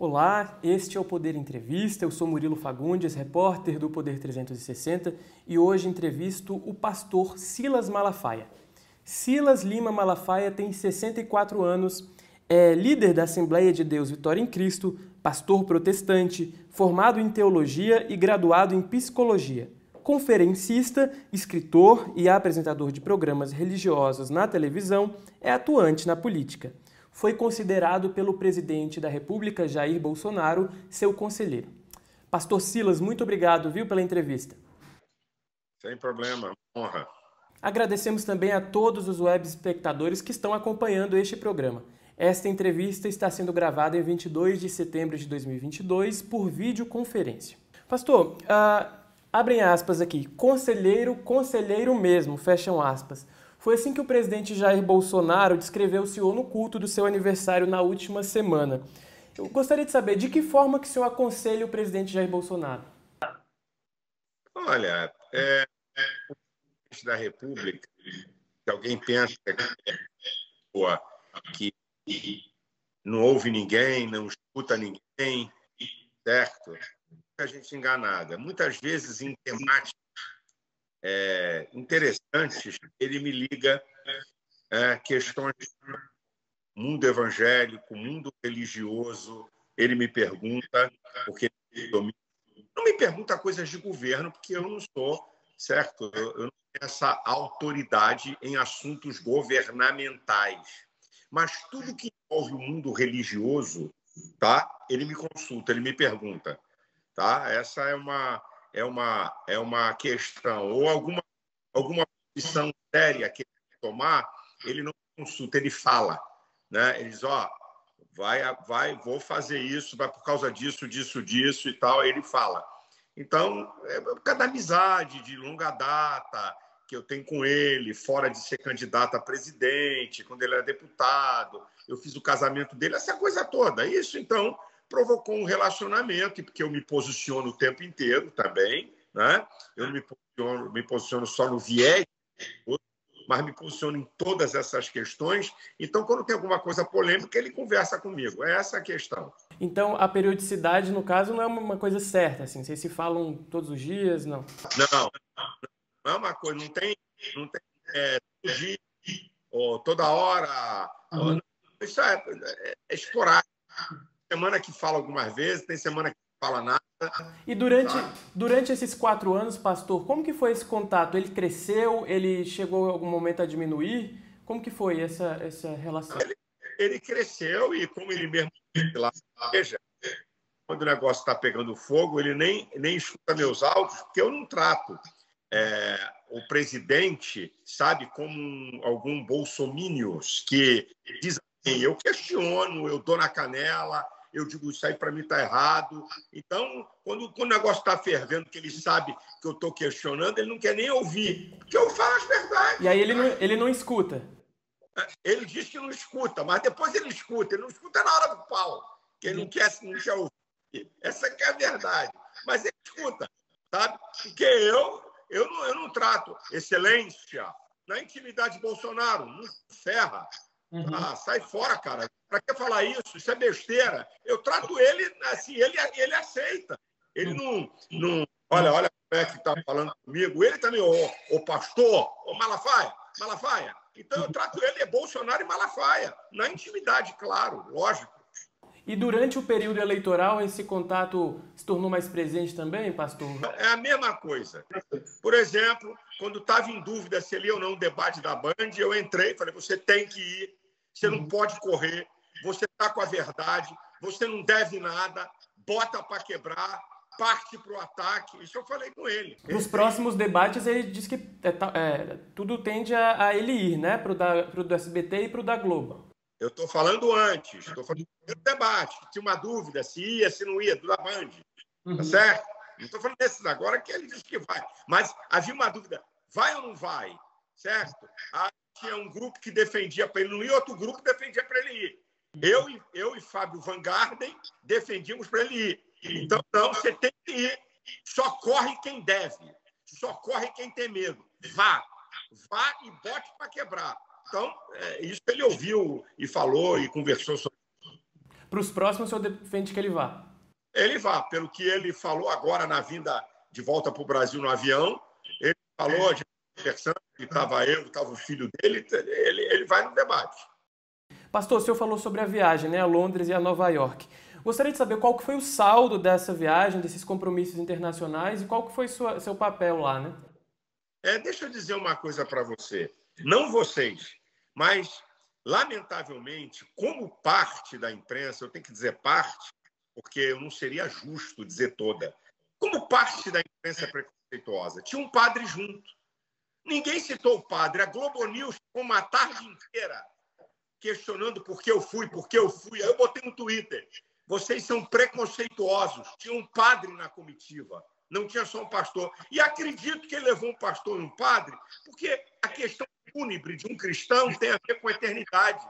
Olá, este é o Poder Entrevista. Eu sou Murilo Fagundes, repórter do Poder 360 e hoje entrevisto o pastor Silas Malafaia. Silas Lima Malafaia tem 64 anos, é líder da Assembleia de Deus Vitória em Cristo, pastor protestante, formado em teologia e graduado em psicologia. Conferencista, escritor e apresentador de programas religiosos na televisão, é atuante na política foi considerado pelo presidente da República, Jair Bolsonaro, seu conselheiro. Pastor Silas, muito obrigado, viu, pela entrevista. Sem problema, honra. Agradecemos também a todos os web espectadores que estão acompanhando este programa. Esta entrevista está sendo gravada em 22 de setembro de 2022 por videoconferência. Pastor, uh, abrem aspas aqui, conselheiro, conselheiro mesmo, fecham aspas. Foi assim que o presidente Jair Bolsonaro descreveu o senhor no culto do seu aniversário na última semana. Eu gostaria de saber de que forma que o senhor aconselha o presidente Jair Bolsonaro. Olha, é, o presidente da República, se alguém pensa que, que não ouve ninguém, não escuta ninguém, certo? A gente enganada. Muitas vezes em temáticas é, interessantes, ele me liga é, questões do mundo evangélico, mundo religioso. Ele me pergunta, porque não me pergunta coisas de governo, porque eu não sou, certo? Eu, eu não tenho essa autoridade em assuntos governamentais. Mas tudo que envolve o mundo religioso, tá? Ele me consulta, ele me pergunta, tá? Essa é uma é uma, é uma questão, ou alguma, alguma posição séria que ele tomar, ele não consulta, ele fala. Né? Ele diz, ó, oh, vai, vai, vou fazer isso, vai por causa disso, disso, disso e tal, ele fala. Então, é por causa da amizade de longa data que eu tenho com ele, fora de ser candidato a presidente, quando ele era deputado, eu fiz o casamento dele, essa coisa toda. Isso, então, provocou um relacionamento, porque eu me posiciono o tempo inteiro também, né? Eu não me posiciono, me posiciono só no viés, mas me posiciono em todas essas questões. Então, quando tem alguma coisa polêmica, ele conversa comigo. É essa a questão. Então, a periodicidade, no caso, não é uma coisa certa, assim. Vocês se falam todos os dias, não? Não, não é uma coisa. Não tem, não tem é, todo dia, ou toda hora. Uhum. Ou, isso é, é, é esporádico semana que fala algumas vezes, tem semana que não fala nada. E durante, durante esses quatro anos, pastor, como que foi esse contato? Ele cresceu? Ele chegou em algum momento a diminuir? Como que foi essa, essa relação? Ele, ele cresceu e como ele mesmo lá, veja, quando o negócio está pegando fogo, ele nem, nem escuta meus áudios, porque eu não trato. É, o presidente, sabe, como algum bolsomínios que diz assim, eu questiono, eu dou na canela, eu digo, isso aí para mim está errado. Então, quando, quando o negócio está fervendo, que ele sabe que eu estou questionando, ele não quer nem ouvir, porque eu falo as verdades. E aí ele não, ele não escuta. Ele diz que não escuta, mas depois ele escuta. Ele não escuta na hora do pau, que ele não quer, não quer ouvir. Essa que é a verdade. Mas ele escuta, sabe? Porque eu, eu, não, eu não trato excelência na intimidade de Bolsonaro, não ferra. Uhum. Ah, sai fora, cara. Para que falar isso? Isso é besteira. Eu trato ele assim, ele, ele aceita. Ele não, não. Olha, olha como é que está falando comigo. Ele também, ô, ô pastor, ô Malafaia, Malafaia. Então eu trato ele, é Bolsonaro e Malafaia. Na intimidade, claro, lógico. E durante o período eleitoral, esse contato se tornou mais presente também, pastor? É a mesma coisa. Por exemplo, quando estava em dúvida se ele ia ou não o debate da Band, eu entrei falei: você tem que ir, você não pode correr, você está com a verdade, você não deve nada, bota para quebrar, parte para o ataque. Isso eu falei com ele. Nos próximos debates, ele diz que é, é, tudo tende a, a, ele ir, né? Para o do SBT e para o da Globo. Eu estou falando antes, estou falando do debate. Tinha uma dúvida se ia, se não ia, do da Band. Uhum. Tá certo? Não estou falando desses agora que ele diz que vai. Mas havia uma dúvida: vai ou não vai? Certo? Ah, tinha um grupo que defendia para ele não ir, outro grupo defendia para ele ir. Eu, eu e Fábio Van Garden defendíamos para ele ir. Então, não, você tem que ir. Só corre quem deve. Só corre quem tem medo. Vá. Vá e bote para quebrar. Então, é, isso ele ouviu e falou e conversou sobre. Para os próximos, o senhor defende que ele vá? Ele vá, pelo que ele falou agora na vinda de volta para o Brasil no avião. Ele falou de conversando, que estava eu, estava o filho dele, ele, ele vai no debate. Pastor, o senhor falou sobre a viagem né, a Londres e a Nova York. Gostaria de saber qual que foi o saldo dessa viagem, desses compromissos internacionais e qual que foi sua, seu papel lá, né? É, deixa eu dizer uma coisa para você. Não vocês, mas, lamentavelmente, como parte da imprensa, eu tenho que dizer parte, porque eu não seria justo dizer toda, como parte da imprensa preconceituosa, tinha um padre junto. Ninguém citou o padre. A Globo News ficou uma tarde inteira questionando por que eu fui, por que eu fui. Aí eu botei no Twitter. Vocês são preconceituosos. Tinha um padre na comitiva, não tinha só um pastor. E acredito que ele levou um pastor e um padre, porque a questão fúnebre de um cristão tem a ver com a eternidade.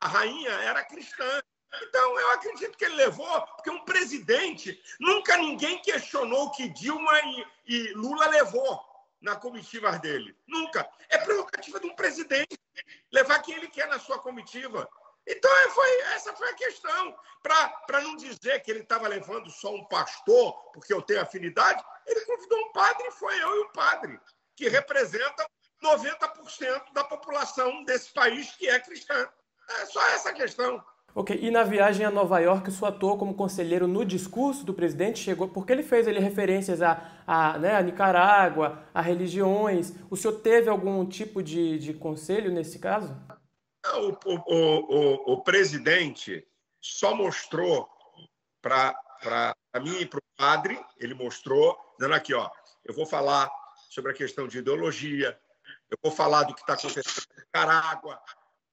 A rainha era cristã. Então, eu acredito que ele levou, porque um presidente, nunca ninguém questionou que Dilma e, e Lula levou na comitiva dele. Nunca. É prerrogativa de um presidente levar quem ele quer na sua comitiva. Então, é, foi, essa foi a questão. Para não dizer que ele estava levando só um pastor, porque eu tenho afinidade, ele convidou um padre e foi eu e o padre, que representa 90% da população desse país que é cristã. É só essa questão. Ok, e na viagem a Nova York, o senhor atuou como conselheiro no discurso do presidente, chegou, porque ele fez ele referências a, a, né, a Nicarágua, a religiões. O senhor teve algum tipo de, de conselho nesse caso? O, o, o, o presidente só mostrou para mim e para o padre, ele mostrou, dando aqui, ó, eu vou falar sobre a questão de ideologia, eu vou falar do que está acontecendo em Nicarágua,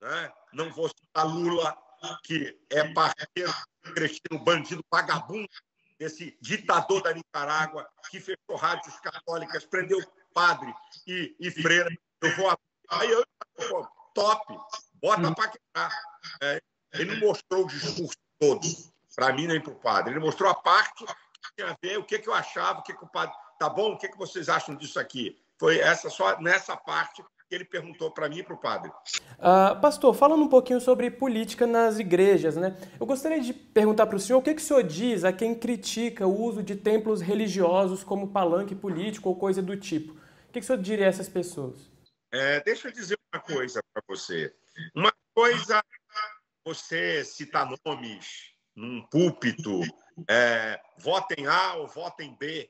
né? não vou citar Lula, que é parceiro cretino, bandido, vagabundo, desse ditador da Nicarágua, que fechou rádios católicas, prendeu padre e, e freira. Eu vou. Aí eu, pô, top, bota para quebrar. É, ele não mostrou o discurso todo, para mim nem para o padre. Ele mostrou a parte que tinha a ver, o que, que eu achava, o que, que o padre. Tá bom? O que, que vocês acham disso aqui? Foi essa só nessa parte que ele perguntou para mim e para o padre. Uh, pastor, falando um pouquinho sobre política nas igrejas, né? Eu gostaria de perguntar para o senhor o que, que o senhor diz a quem critica o uso de templos religiosos como palanque político ou coisa do tipo. O que, que o senhor diria a essas pessoas? É, deixa eu dizer uma coisa para você. Uma coisa, você citar nomes num púlpito, é, votem A ou votem B,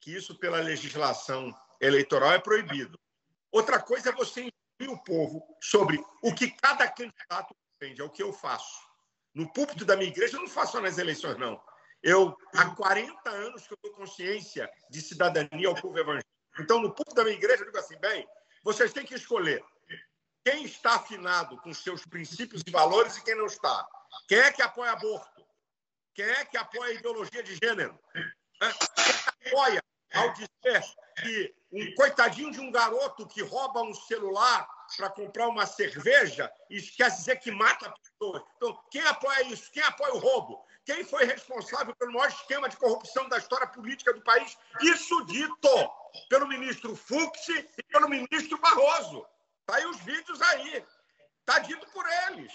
que isso pela legislação eleitoral é proibido. Outra coisa é você instruir o povo sobre o que cada candidato defende, é o que eu faço. No púlpito da minha igreja, eu não faço só nas eleições, não. Eu, há 40 anos que eu dou consciência de cidadania ao povo evangélico. Então, no púlpito da minha igreja, eu digo assim, bem, vocês têm que escolher quem está afinado com seus princípios e valores e quem não está. Quem é que apoia aborto? Quem é que apoia ideologia de gênero? Quem apoia ao dizer que um coitadinho de um garoto que rouba um celular para comprar uma cerveja e quer dizer que mata pessoas. Então, quem apoia isso? Quem apoia o roubo? Quem foi responsável pelo maior esquema de corrupção da história política do país? Isso dito pelo ministro Fux e pelo ministro Barroso. Está aí os vídeos aí. Está dito por eles.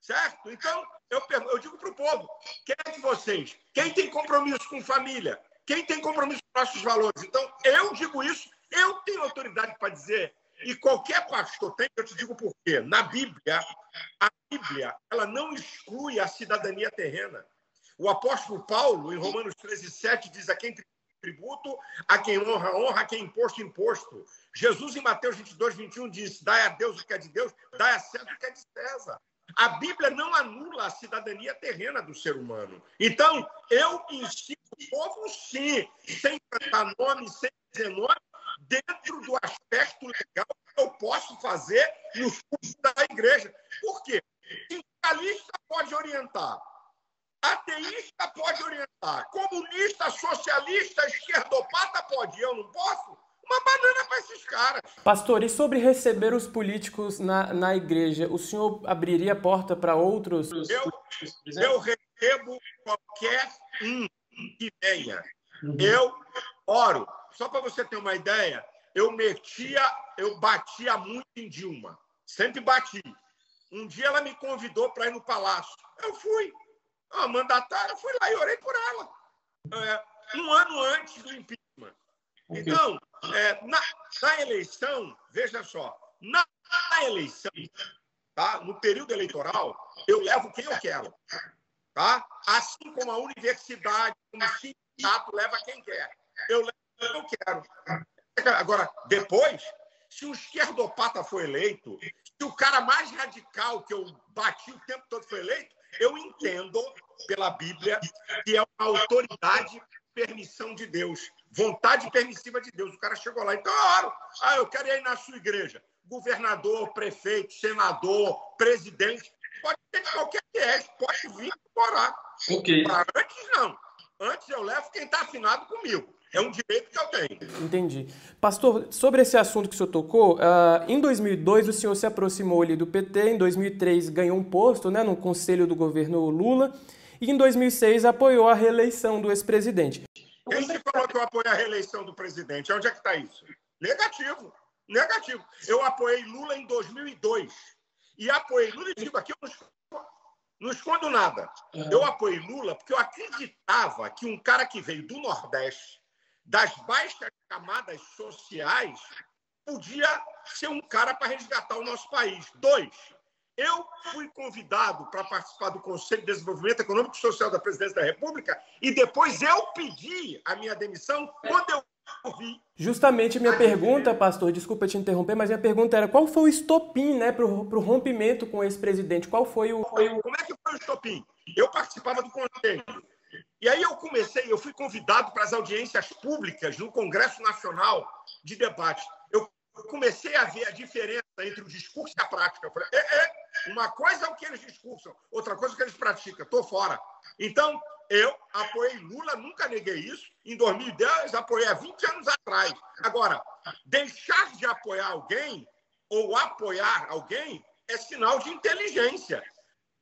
Certo? Então, eu, eu digo para o povo: quem é de vocês? Quem tem compromisso com família? Quem tem compromisso com nossos valores? Então, eu digo isso, eu tenho autoridade para dizer, e qualquer pastor tem, eu te digo por quê. Na Bíblia, a Bíblia, ela não exclui a cidadania terrena. O apóstolo Paulo, em Romanos 13, 7, diz a quem tributo, a quem honra, honra, a quem imposto, imposto. Jesus, em Mateus 22, 21, diz: dai a Deus o que é de Deus, dai a César o que é de César. A Bíblia não anula a cidadania terrena do ser humano. Então, eu ensino o povo, sim, sem tratar nome, sem dizer nome, dentro do aspecto legal que eu posso fazer nos cursos da igreja. Por quê? Sindicalista pode orientar, ateísta pode orientar, comunista, socialista, esquerdopata pode, eu não posso? uma banana para esses caras. Pastor, e sobre receber os políticos na, na igreja, o senhor abriria a porta para outros? Eu, eu recebo qualquer um que venha. Uhum. Eu oro. Só para você ter uma ideia, eu metia, eu batia muito em Dilma. Sempre bati. Um dia ela me convidou para ir no palácio. Eu fui. a mandatária, fui lá e orei por ela. É, um ano antes do impeachment. Então, é, na, na, eleição, veja só, na, na, eleição, tá? no período eleitoral, eu levo quem eu quero. Tá? Assim como a universidade, como o sindicato leva quem quer. Eu levo eu quero. Agora, depois, se o esquerdopata foi eleito, se o cara mais radical que eu bati o tempo todo foi eleito, eu entendo pela Bíblia que é uma autoridade permissão de Deus, vontade permissiva de Deus. O cara chegou lá, então, oro. Ah, eu quero ir na sua igreja. Governador, prefeito, senador, presidente, pode ser de qualquer que é, pode vir orar. Ok. Antes, não. Antes eu levo quem está afinado comigo. É um direito que eu tenho. Entendi. Pastor, sobre esse assunto que o senhor tocou, uh, em 2002 o senhor se aproximou ali do PT, em 2003 ganhou um posto né, no conselho do governo Lula e em 2006 apoiou a reeleição do ex-presidente. Quem se falou que eu apoio a reeleição do presidente? Onde é que está isso? Negativo. Negativo. Eu apoiei Lula em 2002 e apoiei Lula e digo aqui, eu não, não escondo nada. Eu apoiei Lula porque eu acreditava que um cara que veio do Nordeste das baixas camadas sociais, podia ser um cara para resgatar o nosso país. Dois, eu fui convidado para participar do Conselho de Desenvolvimento Econômico e Social da Presidência da República e depois eu pedi a minha demissão quando eu. Justamente minha pergunta, pastor, desculpa te interromper, mas minha pergunta era qual foi o estopim né, para o rompimento com esse presidente? Qual foi o. Como é que foi o estopim? Eu participava do conselho. E aí eu comecei, eu fui convidado para as audiências públicas no Congresso Nacional de Debate. Eu comecei a ver a diferença entre o discurso e a prática. Eu falei, é, é, uma coisa é o que eles discursam, outra coisa é o que eles praticam. Estou fora. Então, eu apoiei Lula, nunca neguei isso. Em 2010, apoiei há 20 anos atrás. Agora, deixar de apoiar alguém ou apoiar alguém é sinal de inteligência.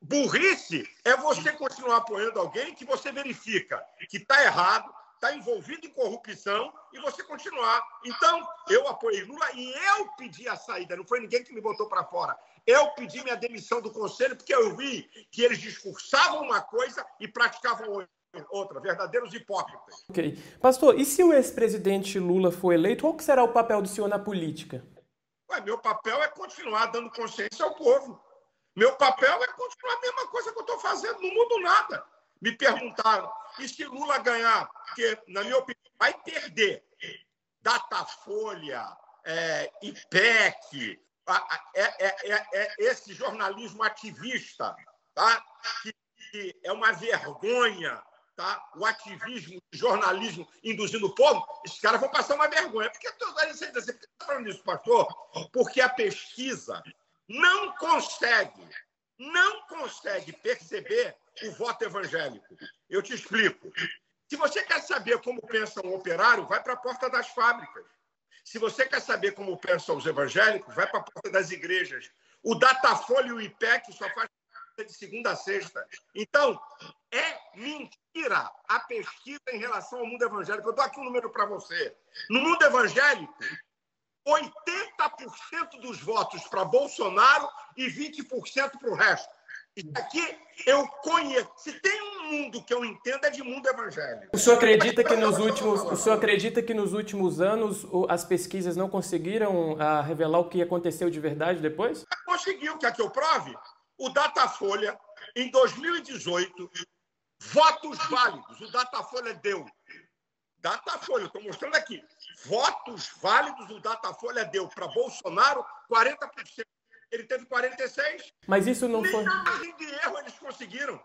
Burrice é você continuar apoiando alguém que você verifica que está errado, está envolvido em corrupção e você continuar. Então, eu apoiei Lula e eu pedi a saída, não foi ninguém que me botou para fora. Eu pedi minha demissão do conselho porque eu vi que eles discursavam uma coisa e praticavam outra, verdadeiros hipócritas. Ok. Pastor, e se o ex-presidente Lula for eleito, qual será o papel do senhor na política? Ué, meu papel é continuar dando consciência ao povo. Meu papel é continuar a mesma coisa que eu estou fazendo, não mudo nada. Me perguntaram, e se Lula ganhar? Porque, na minha opinião, vai perder. Datafolha, é, IPEC, é, é, é, esse jornalismo ativista, tá? que, que é uma vergonha tá? o ativismo, o jornalismo induzindo o povo, esses caras vão passar uma vergonha. Por que eu estou falando isso, pastor? Porque a pesquisa não consegue, não consegue perceber o voto evangélico. Eu te explico. Se você quer saber como pensa um operário, vai para a porta das fábricas. Se você quer saber como pensam os evangélicos, vai para a porta das igrejas. O Datafolha e o IPEC só faz de segunda a sexta. Então, é mentira a pesquisa em relação ao mundo evangélico. Eu dou aqui um número para você. No mundo evangélico, 80% dos votos para Bolsonaro e 20% para o resto. Aqui eu conheço. Se tem um mundo que eu entendo é de mundo evangélico. O senhor acredita que nos últimos, o senhor acredita que nos últimos anos as pesquisas não conseguiram uh, revelar o que aconteceu de verdade depois? Conseguiu, quer que eu prove? O Datafolha, em 2018, votos válidos. O Datafolha deu Datafolha, estou mostrando aqui. Votos válidos o Datafolha deu para Bolsonaro 40%. Ele teve 46%. Mas isso não Nem foi. margem de erro eles conseguiram.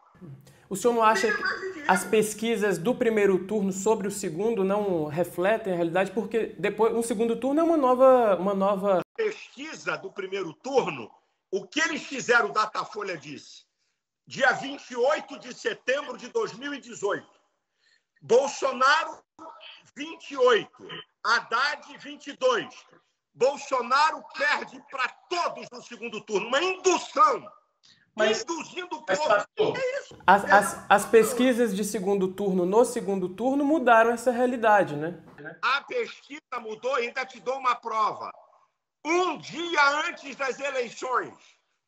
O senhor não acha que as pesquisas do primeiro turno sobre o segundo não refletem a realidade? Porque depois um segundo turno é uma nova, uma nova. Pesquisa do primeiro turno, o que eles fizeram, o Datafolha disse. Dia 28 de setembro de 2018. Bolsonaro 28, Haddad 22. Bolsonaro perde para todos no segundo turno, uma indução. Mas, induzindo o povo. é isso. As, as, as pesquisas de segundo turno no segundo turno mudaram essa realidade, né? A pesquisa mudou e ainda te dou uma prova. Um dia antes das eleições,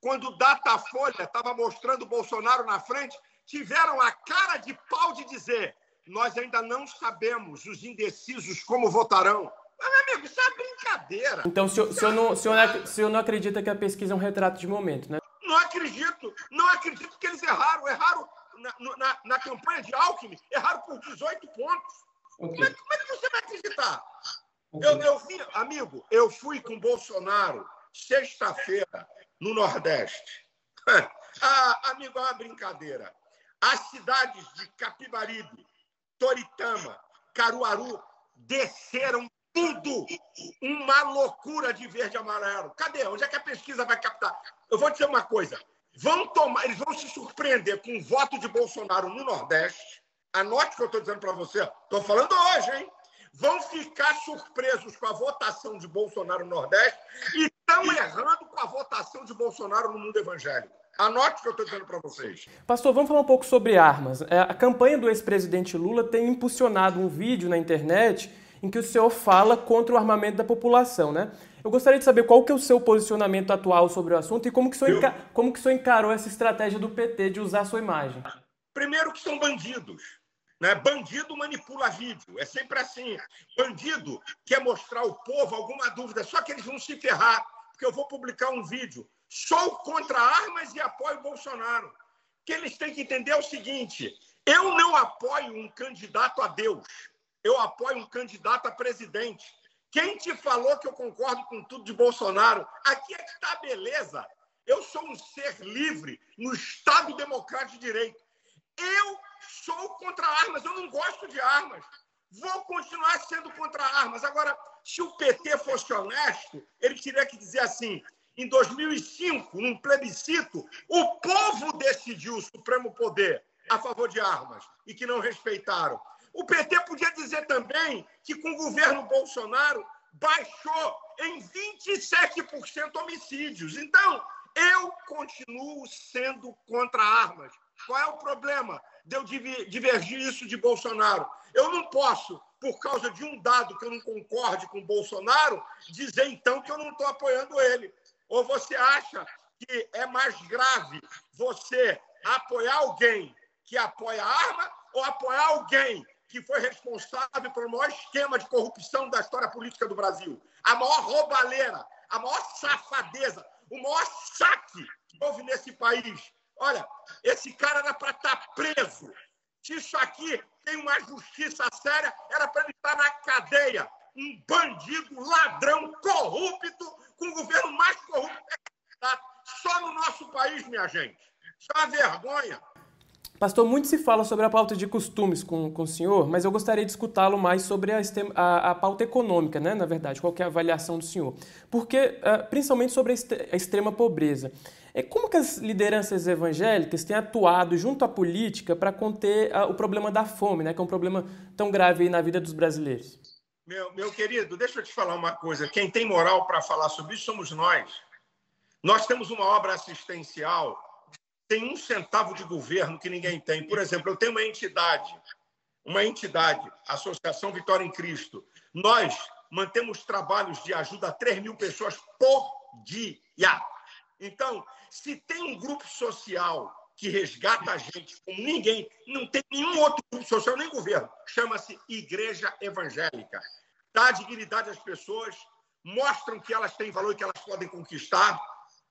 quando o Datafolha estava mostrando o Bolsonaro na frente, tiveram a cara de pau de dizer: nós ainda não sabemos os indecisos como votarão. Mas, meu amigo, isso é brincadeira. Então, o senhor, senhor, não, senhor senhor não acredita que a pesquisa é um retrato de momento, né? Não acredito. Não acredito que eles erraram. Erraram na, na, na campanha de Alckmin, erraram por 18 pontos. Okay. Como, é, como, é, que você vai acreditar? Okay. Eu, eu vi, amigo, eu fui com Bolsonaro sexta-feira no Nordeste. ah, amigo, é uma brincadeira. As cidades de Capibaribe, Toritama, Caruaru desceram tudo. Uma loucura de verde e amarelo. Cadê? Onde é que a pesquisa vai captar? Eu vou dizer uma coisa. Vão tomar, eles vão se surpreender com o voto de Bolsonaro no Nordeste. Anote o que eu estou dizendo para você. Estou falando hoje, hein? Vão ficar surpresos com a votação de Bolsonaro no Nordeste e estão errando com a votação de Bolsonaro no mundo evangélico. Anote o que eu estou dizendo para vocês. Pastor, vamos falar um pouco sobre armas. É, a campanha do ex-presidente Lula tem impulsionado um vídeo na internet em que o senhor fala contra o armamento da população, né? Eu gostaria de saber qual que é o seu posicionamento atual sobre o assunto e como que o senhor, como que o encarou essa estratégia do PT de usar a sua imagem. Primeiro que são bandidos. Né? Bandido manipula vídeo. É sempre assim. Bandido quer mostrar ao povo alguma dúvida, só que eles vão se ferrar, porque eu vou publicar um vídeo. Sou contra armas e apoio Bolsonaro. O que eles têm que entender é o seguinte: eu não apoio um candidato a Deus eu apoio um candidato a presidente. Quem te falou que eu concordo com tudo de Bolsonaro? Aqui é que está beleza. Eu sou um ser livre no Estado Democrático de Direito. Eu sou contra armas, eu não gosto de armas. Vou continuar sendo contra armas. Agora, se o PT fosse honesto, ele teria que dizer assim: em 2005, num plebiscito, o povo decidiu o Supremo Poder a favor de armas e que não respeitaram. O PT podia dizer também que com o governo Bolsonaro baixou em 27% homicídios. Então, eu continuo sendo contra armas. Qual é o problema de eu divergir isso de Bolsonaro? Eu não posso, por causa de um dado que eu não concorde com Bolsonaro, dizer então que eu não estou apoiando ele. Ou você acha que é mais grave você apoiar alguém que apoia a arma ou apoiar alguém que foi responsável pelo maior esquema de corrupção da história política do Brasil, a maior roubalheira, a maior safadeza, o maior saque que houve nesse país. Olha, esse cara era para estar tá preso. Se isso aqui tem uma justiça séria, era para ele estar na cadeia. Um bandido, ladrão, corrupto, com o governo mais corrupto. Só no nosso país, minha gente. Isso é uma vergonha. Pastor, muito se fala sobre a pauta de costumes com, com o senhor, mas eu gostaria de escutá-lo mais sobre a, a, a, pauta econômica, né, na verdade, qual é a avaliação do senhor. Porque, uh, principalmente sobre a, extrema pobreza. É como que as lideranças evangélicas têm atuado junto à política para conter uh, o problema da fome, né, que é um problema tão grave na vida dos brasileiros? Meu, meu querido, deixa eu te falar uma coisa. Quem tem moral para falar sobre isso somos nós. Nós temos uma obra assistencial tem um centavo de governo que ninguém tem. Por exemplo, eu tenho uma entidade, uma entidade, Associação Vitória em Cristo. Nós mantemos trabalhos de ajuda a 3 mil pessoas por dia. Então, se tem um grupo social que resgata a gente como ninguém, não tem nenhum outro grupo social, nem governo, chama-se Igreja Evangélica. Dá dignidade às pessoas, mostram que elas têm valor e que elas podem conquistar,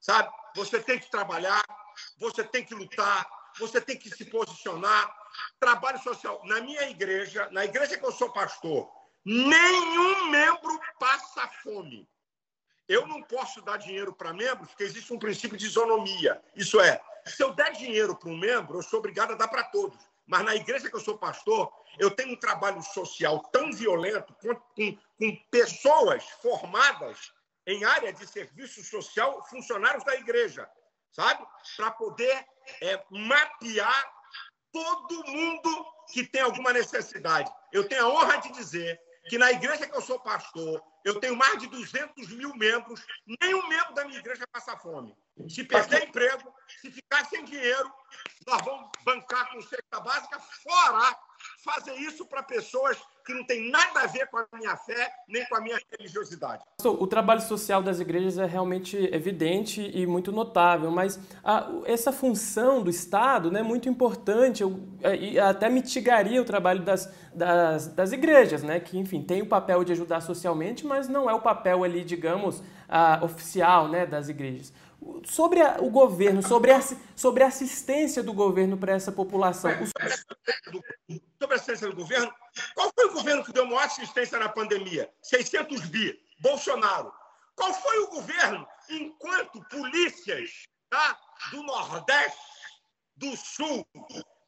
sabe? Você tem que trabalhar, você tem que lutar, você tem que se posicionar. Trabalho social. Na minha igreja, na igreja que eu sou pastor, nenhum membro passa fome. Eu não posso dar dinheiro para membros, porque existe um princípio de isonomia. Isso é, se eu der dinheiro para um membro, eu sou obrigado a dar para todos. Mas na igreja que eu sou pastor, eu tenho um trabalho social tão violento com, com, com pessoas formadas em área de serviço social, funcionários da igreja sabe? Para poder é, mapear todo mundo que tem alguma necessidade. Eu tenho a honra de dizer que na igreja que eu sou pastor, eu tenho mais de 200 mil membros, nenhum membro da minha igreja passa fome. Se perder emprego, se ficar sem dinheiro, nós vamos bancar com cesta básica, fora fazer isso para pessoas que não tem nada a ver com a minha fé nem com a minha religiosidade. O trabalho social das igrejas é realmente evidente e muito notável, mas a, essa função do Estado né, é muito importante eu, é, até mitigaria o trabalho das, das, das, igrejas, né, que, enfim, tem o papel de ajudar socialmente, mas não é o papel ali, digamos, a, oficial né, das igrejas sobre a, o governo, sobre a, sobre a assistência do governo para essa população. Sobre a assistência do governo, qual foi o governo que deu maior assistência na pandemia? 600 bi. Bolsonaro. Qual foi o governo enquanto polícias tá, do Nordeste, do Sul,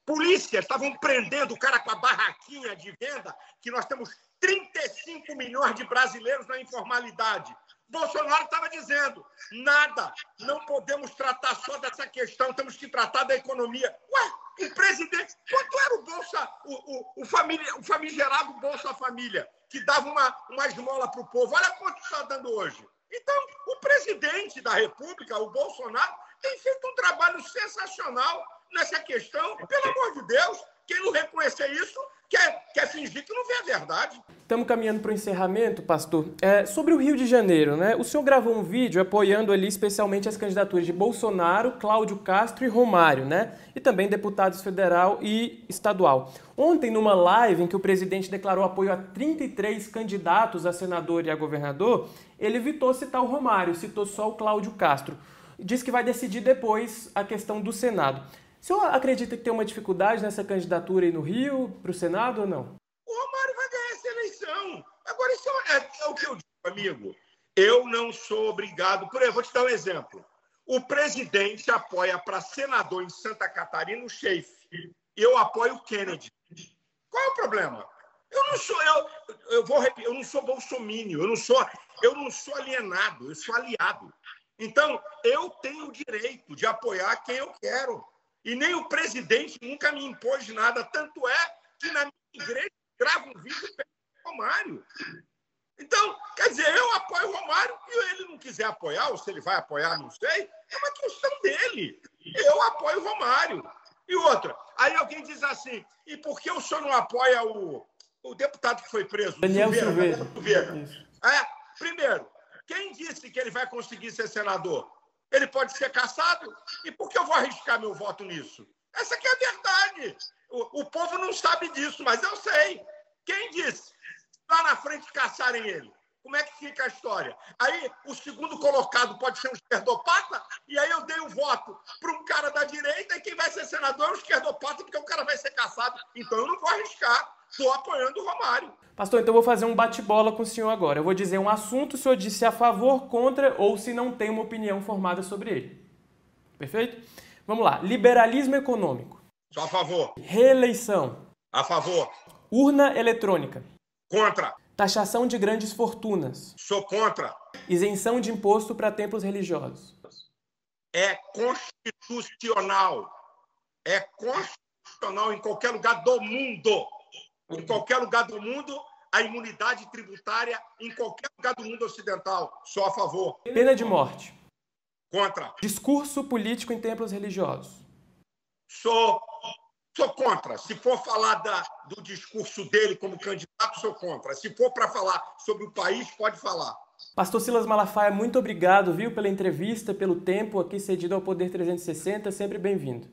polícias estavam prendendo o cara com a barraquinha de venda, que nós temos 35 milhões de brasileiros na informalidade. Bolsonaro estava dizendo: nada, não podemos tratar só dessa questão, temos que tratar da economia. Ué, o presidente, quanto era o Bolsa, o, o, o, família, o famigerado Bolsa Família, que dava uma, uma esmola para o povo? Olha quanto está dando hoje. Então, o presidente da República, o Bolsonaro, tem feito um trabalho sensacional nessa questão. Pelo amor de Deus, quem não reconhecer isso quer, quer fingir que não vê a verdade. Estamos caminhando para o encerramento, pastor. É, sobre o Rio de Janeiro, né? O senhor gravou um vídeo apoiando ali especialmente as candidaturas de Bolsonaro, Cláudio Castro e Romário, né? E também deputados federal e estadual. Ontem, numa live em que o presidente declarou apoio a 33 candidatos a senador e a governador, ele evitou citar o Romário, citou só o Cláudio Castro. Diz que vai decidir depois a questão do Senado. O senhor acredita que tem uma dificuldade nessa candidatura aí no Rio, para o Senado ou não? O Romário vai ganhar essa eleição. Agora, isso é, é o que eu digo, amigo. Eu não sou obrigado. Por exemplo, vou te dar um exemplo. O presidente apoia para senador em Santa Catarina o Sheif. Eu apoio o Kennedy. Qual é o problema? Eu não sou, eu, eu vou eu não sou bolsomínio, eu não sou, eu não sou alienado, eu sou aliado. Então, eu tenho o direito de apoiar quem eu quero. E nem o presidente nunca me impôs nada. Tanto é que na minha igreja grava um vídeo pelo Romário. Então, quer dizer, eu apoio o Romário e ele não quiser apoiar, ou se ele vai apoiar, não sei, é uma questão dele. Eu apoio o Romário. E outra, aí alguém diz assim, e por que o senhor não apoia o, o deputado que foi preso? Daniel Silveira. Silveira. É, primeiro, quem disse que ele vai conseguir ser senador? Ele pode ser caçado. E por que eu vou arriscar meu voto nisso? Essa aqui é a verdade. O, o povo não sabe disso, mas eu sei. Quem disse? Lá na frente caçarem ele. Como é que fica a história? Aí o segundo colocado pode ser um esquerdopata, e aí eu dei o voto para um cara da direita, e quem vai ser senador é um esquerdopata, porque o cara vai ser caçado. Então eu não vou arriscar. Estou apoiando o Romário. Pastor, então eu vou fazer um bate-bola com o senhor agora. Eu vou dizer um assunto, o senhor disse a favor, contra ou se não tem uma opinião formada sobre ele. Perfeito? Vamos lá. Liberalismo econômico. Sou a favor. Reeleição. A favor. Urna eletrônica. Contra. Taxação de grandes fortunas. Sou contra. Isenção de imposto para templos religiosos. É constitucional. É constitucional em qualquer lugar do mundo em qualquer lugar do mundo, a imunidade tributária em qualquer lugar do mundo ocidental. Sou a favor. Pena de morte. Contra. Discurso político em templos religiosos. Sou, sou contra. Se for falar da, do discurso dele como candidato, sou contra. Se for para falar sobre o país, pode falar. Pastor Silas Malafaia, muito obrigado, viu, pela entrevista, pelo tempo aqui cedido ao Poder 360. Sempre bem-vindo.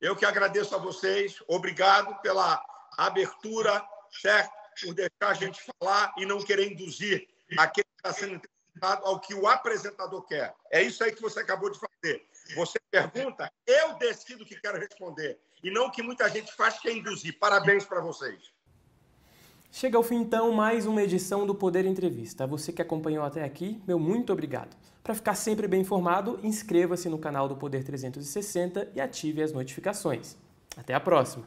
Eu que agradeço a vocês. Obrigado pela abertura, certo? Por deixar a gente falar e não querer induzir aquele que está sendo entrevistado ao que o apresentador quer. É isso aí que você acabou de fazer. Você pergunta, eu decido o que quero responder. E não o que muita gente faz, que é induzir. Parabéns para vocês. Chega ao fim, então, mais uma edição do Poder Entrevista. Você que acompanhou até aqui, meu muito obrigado. Para ficar sempre bem informado, inscreva-se no canal do Poder 360 e ative as notificações. Até a próxima!